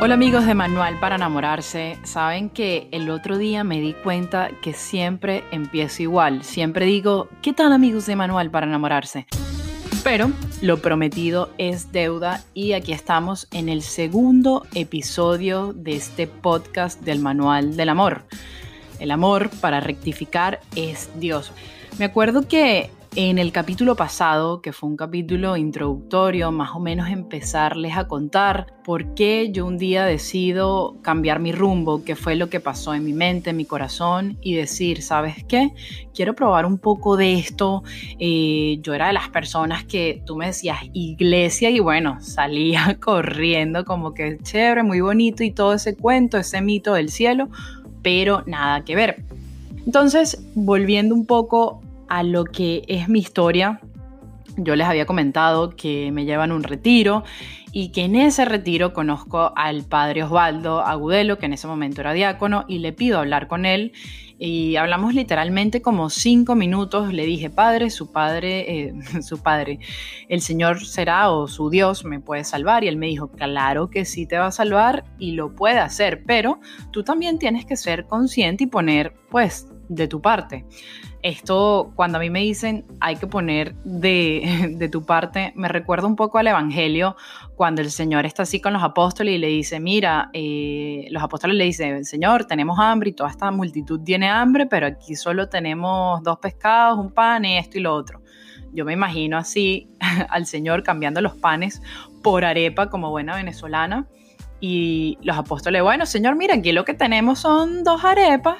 Hola amigos de Manual para enamorarse, saben que el otro día me di cuenta que siempre empiezo igual, siempre digo, ¿qué tal amigos de Manual para enamorarse? Pero lo prometido es deuda y aquí estamos en el segundo episodio de este podcast del Manual del Amor. El amor, para rectificar, es Dios. Me acuerdo que en el capítulo pasado, que fue un capítulo introductorio, más o menos empezarles a contar por qué yo un día decido cambiar mi rumbo, qué fue lo que pasó en mi mente, en mi corazón y decir, ¿sabes qué? Quiero probar un poco de esto. Eh, yo era de las personas que tú me decías iglesia y bueno, salía corriendo como que chévere, muy bonito y todo ese cuento, ese mito del cielo, pero nada que ver. Entonces, volviendo un poco a lo que es mi historia, yo les había comentado que me llevan un retiro y que en ese retiro conozco al padre Osvaldo Agudelo, que en ese momento era diácono, y le pido hablar con él. Y hablamos literalmente como cinco minutos. Le dije, padre, su padre, eh, su padre, el Señor será o su Dios me puede salvar. Y él me dijo, claro que sí te va a salvar y lo puede hacer, pero tú también tienes que ser consciente y poner, pues, de tu parte. Esto, cuando a mí me dicen hay que poner de, tu parte, me recuerda un poco al Evangelio, cuando el Señor está así con los apóstoles y le dice, mira, eh, los apóstoles le dicen, Señor, tenemos hambre y toda esta multitud tiene hambre, pero aquí solo tenemos dos pescados, un pan y esto y lo otro. Yo me imagino así al Señor cambiando los panes por arepa como buena venezolana. Y los apóstoles, bueno, Señor, mira, aquí lo que tenemos son dos arepas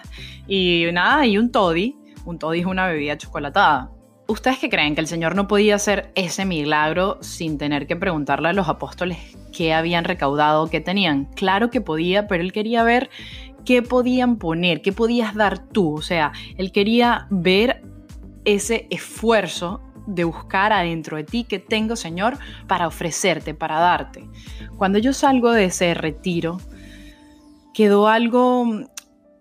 y nada, y un toddy un toddy es una bebida chocolatada. ¿Ustedes qué creen que el Señor no podía hacer ese milagro sin tener que preguntarle a los apóstoles qué habían recaudado, qué tenían? Claro que podía, pero él quería ver qué podían poner, qué podías dar tú. O sea, él quería ver ese esfuerzo de buscar adentro de ti que tengo, Señor, para ofrecerte, para darte. Cuando yo salgo de ese retiro, quedó algo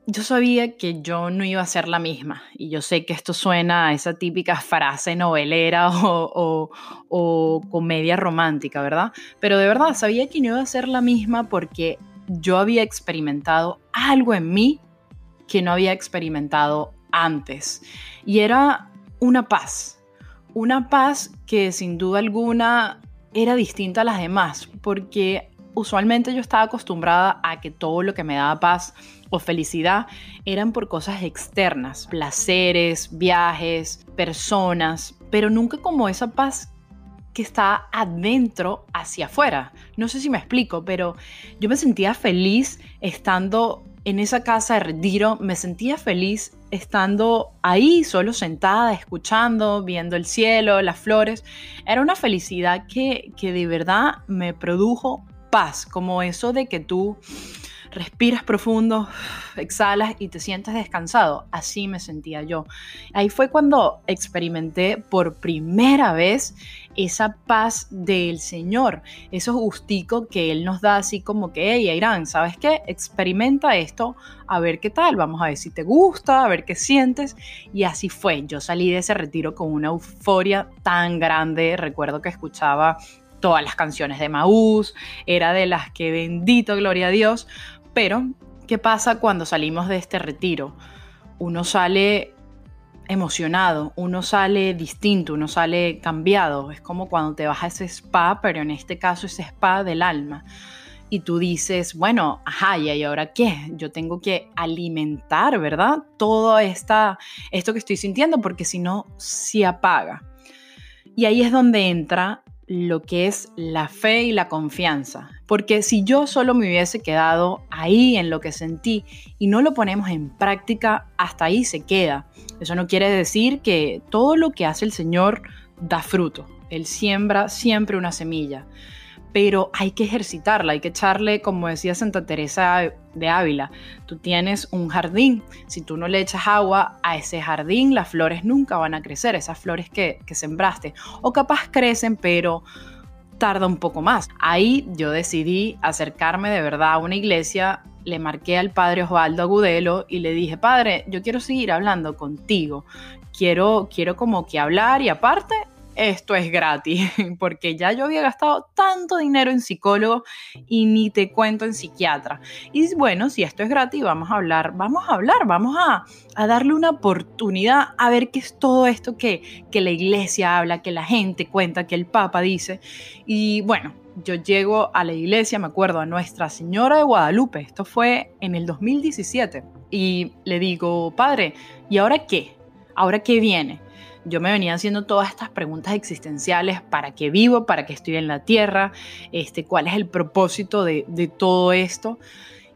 yo sabía que yo no iba a ser la misma y yo sé que esto suena a esa típica frase novelera o, o, comedia romántica, ¿verdad? Pero de verdad sabía que no iba a ser la misma porque yo había experimentado algo en mí que no había experimentado antes y era una paz, una paz que sin duda alguna era distinta a las demás porque usualmente yo estaba acostumbrada a que todo lo que me daba paz o felicidad eran por cosas externas, placeres, viajes, personas, pero nunca como esa paz que está adentro hacia afuera. No sé si me explico, pero yo me sentía feliz estando en esa casa de retiro, me sentía feliz estando ahí, solo sentada, escuchando, viendo el cielo, las flores. Era una felicidad que, que de verdad me produjo paz, como eso de que tú respiras profundo, exhalas y te sientes descansado. Así me sentía yo. Ahí fue cuando experimenté por primera vez esa paz del Señor, esos gustico que Él nos da así como que, hey, Irán, ¿sabes qué? Experimenta esto, a ver qué tal, vamos a ver si te gusta, a ver qué sientes. Y así fue, yo salí de ese retiro con una euforia tan grande, recuerdo que escuchaba todas las canciones de Maús, era de las que bendito, gloria a Dios, pero ¿qué pasa cuando salimos de este retiro? Uno sale emocionado, uno sale distinto, uno sale cambiado, es como cuando te vas a ese spa, pero en este caso ese spa del alma. Y tú dices, bueno, ajá, ¿y ahora qué? Yo tengo que alimentar, ¿verdad? Todo esta, esto que estoy sintiendo, porque si no, se apaga. Y ahí es donde entra lo que es la fe y la confianza. Porque si yo solo me hubiese quedado ahí en lo que sentí y no lo ponemos en práctica, hasta ahí se queda. Eso no quiere decir que todo lo que hace el Señor da fruto. Él siembra siempre una semilla pero hay que ejercitarla, hay que echarle, como decía Santa Teresa de Ávila, tú tienes un jardín, si tú no le echas agua a ese jardín, las flores nunca van a crecer, esas flores que, que sembraste, o capaz crecen, pero tarda un poco más. Ahí yo decidí acercarme de verdad a una iglesia, le marqué al padre Osvaldo Agudelo y le dije, padre, yo quiero seguir hablando contigo, quiero, quiero como que hablar y aparte esto es gratis, porque ya yo había gastado tanto dinero en psicólogo y ni te cuento en psiquiatra. Y bueno, si esto es gratis, vamos a hablar, vamos a hablar, vamos a, darle una oportunidad a ver qué es todo esto que, que la iglesia habla, que la gente cuenta, que el Papa dice. Y bueno, yo llego a la iglesia, me acuerdo, a Nuestra Señora de Guadalupe, esto fue en el 2017, y le digo, padre, ¿y ahora qué? ¿Ahora qué viene? Yo me venía haciendo todas estas preguntas existenciales, ¿para qué vivo? ¿Para qué estoy en la tierra? Este, ¿Cuál es el propósito de, de todo esto?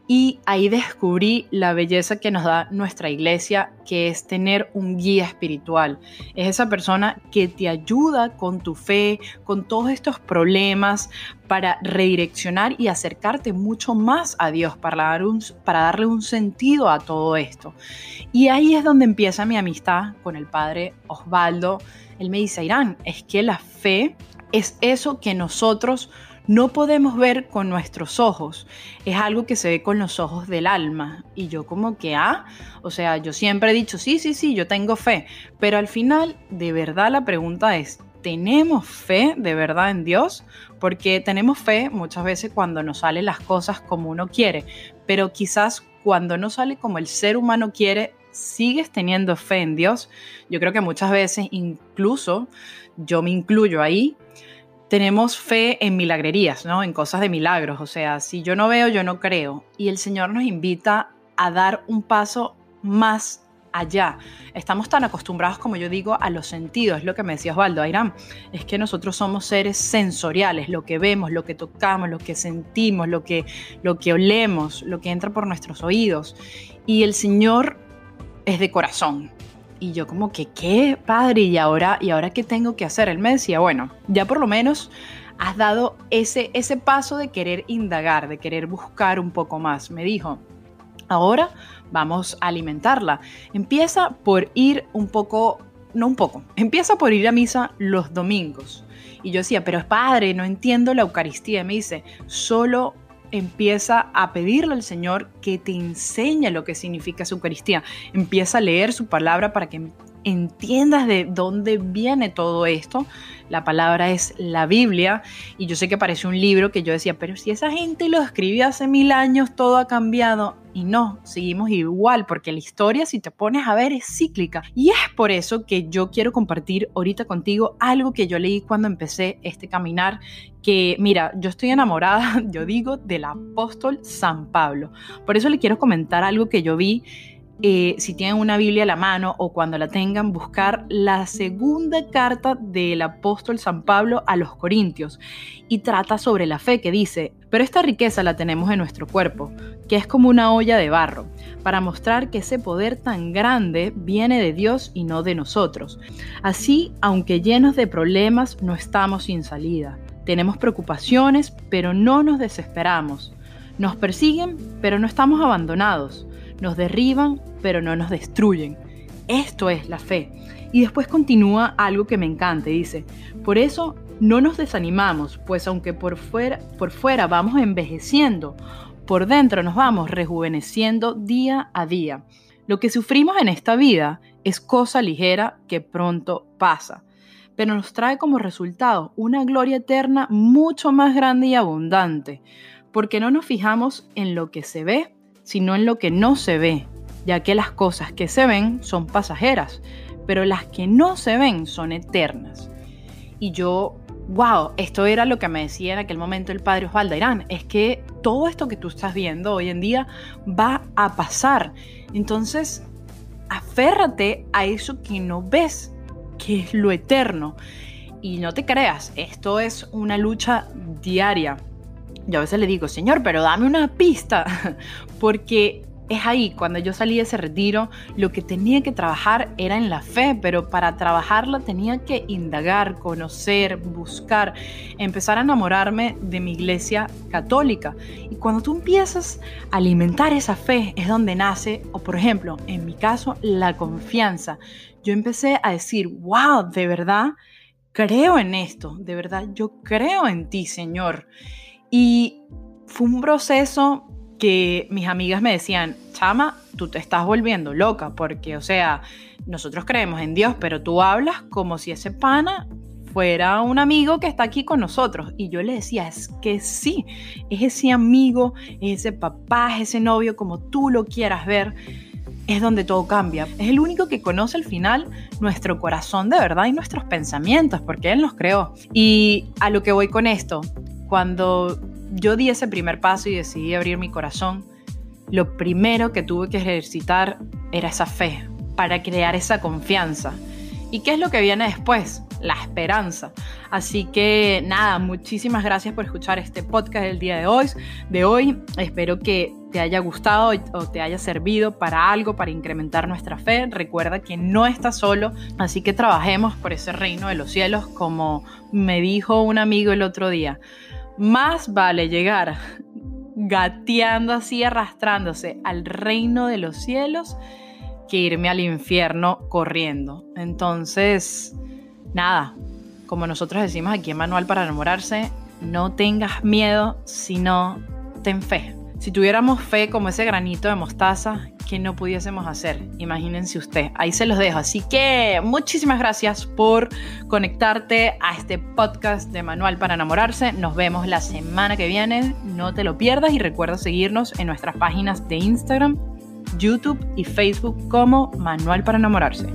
Y ahí descubrí la belleza que nos da nuestra iglesia, que es tener un guía espiritual. Es esa persona que te ayuda con tu fe, con todos estos problemas, para redireccionar y acercarte mucho más a Dios, para, para darle un sentido a todo esto. Y ahí es donde empieza mi amistad con el padre Osvaldo. Él me dice, Irán, es que la fe es eso que nosotros no podemos ver con nuestros ojos, es algo que se ve con los ojos del alma. Y yo como que, ah, o sea, yo siempre he dicho, sí, sí, sí, yo tengo fe, pero al final, de verdad la pregunta es, ¿tenemos fe de verdad en Dios? Porque tenemos fe muchas veces cuando nos salen las cosas como uno quiere, pero quizás cuando no sale como el ser humano quiere, sigues teniendo fe en Dios. Yo creo que muchas veces, incluso yo me incluyo ahí, tenemos fe en milagrerías, ¿no? En cosas de milagros. O sea, si yo no veo, yo no creo. Y el Señor nos invita a dar un paso más allá. Estamos tan acostumbrados, como yo digo, a los sentidos. Es lo que me decía Osvaldo Ayrán. Es que nosotros somos seres sensoriales. Lo que vemos, lo que tocamos, lo que sentimos, lo que, lo que olemos, lo que entra por nuestros oídos. Y el Señor es de corazón y yo como que, ¿qué, padre? ¿Y ahora, ¿Y ahora qué tengo que hacer? Él me decía, bueno, ya por lo menos has dado ese, ese paso de querer indagar, de querer buscar un poco más. Me dijo, ahora vamos a alimentarla. Empieza por ir un poco, no un poco, empieza por ir a misa los domingos. Y yo decía, pero es padre, no entiendo la Eucaristía. Y me dice, solo empieza a pedirle al Señor que te enseñe lo que significa su Eucaristía. Empieza a leer su palabra para que entiendas de dónde viene todo esto. La palabra es la Biblia y yo sé que parece un libro que yo decía, pero si esa gente lo escribió hace mil años, todo ha cambiado. Y no, seguimos igual, porque la historia, si te pones a ver, es cíclica. Y es por eso que yo quiero compartir ahorita contigo algo que yo leí cuando empecé este caminar, que mira, yo estoy enamorada, yo digo, del apóstol San Pablo. Por eso le quiero comentar algo que yo vi eh, si tienen una Biblia a la mano o cuando la tengan, buscar la segunda carta del apóstol San Pablo a los Corintios y trata sobre la fe que dice, pero esta riqueza la tenemos en nuestro cuerpo, que es como una olla de barro, para mostrar que ese poder tan grande viene de Dios y no de nosotros. Así, aunque llenos de problemas, no estamos sin salida. Tenemos preocupaciones, pero no nos desesperamos. Nos persiguen, pero no estamos abandonados. Nos derriban, pero no nos destruyen. Esto es la fe. Y después continúa algo que me encanta, dice, por eso no nos desanimamos, pues aunque por fuera, por fuera vamos envejeciendo, por dentro nos vamos rejuveneciendo día a día. Lo que sufrimos en esta vida es cosa ligera que pronto pasa, pero nos trae como resultado una gloria eterna mucho más grande y abundante, porque no nos fijamos en lo que se ve, sino en lo que no se ve, ya que las cosas que se ven son pasajeras, pero las que no se ven son eternas. Y yo, wow, esto era lo que me decía en aquel momento el padre Osvaldo Irán, es que todo esto que tú estás viendo hoy en día va a pasar. Entonces, aférrate a eso que no ves, que es lo eterno. Y no te creas, esto es una lucha diaria. Yo a veces le digo, Señor, pero dame una pista, porque es ahí, cuando yo salí de ese retiro, lo que tenía que trabajar era en la fe, pero para trabajarla tenía que indagar, conocer, buscar, empezar a enamorarme de mi iglesia católica. Y cuando tú empiezas a alimentar esa fe, es donde nace, o por ejemplo, en mi caso, la confianza. Yo empecé a decir, wow, de verdad, creo en esto, de verdad, yo creo en ti, Señor. Y fue un proceso que mis amigas me decían, chama, tú te estás volviendo loca, porque, o sea, nosotros creemos en Dios, pero tú hablas como si ese pana fuera un amigo que está aquí con nosotros. Y yo le decía, es que sí, es ese amigo, es ese papá, es ese novio, como tú lo quieras ver, es donde todo cambia. Es el único que conoce al final nuestro corazón de verdad y nuestros pensamientos, porque Él nos creó. Y a lo que voy con esto, cuando yo di ese primer paso y decidí abrir mi corazón, lo primero que tuve que ejercitar era esa fe para crear esa confianza. ¿Y qué es lo que viene después? La esperanza. Así que nada, muchísimas gracias por escuchar este podcast del día de hoy. De hoy espero que te haya gustado o te haya servido para algo, para incrementar nuestra fe. Recuerda que no estás solo, así que trabajemos por ese reino de los cielos, como me dijo un amigo el otro día. Más vale llegar gateando así, arrastrándose al reino de los cielos, que irme al infierno corriendo. Entonces, nada, como nosotros decimos aquí en Manual para enamorarse, no tengas miedo, sino ten fe. Si tuviéramos fe como ese granito de mostaza, ¿qué no pudiésemos hacer? Imagínense usted. Ahí se los dejo. Así que muchísimas gracias por conectarte a este podcast de Manual para enamorarse. Nos vemos la semana que viene. No te lo pierdas y recuerda seguirnos en nuestras páginas de Instagram, YouTube y Facebook como Manual para enamorarse.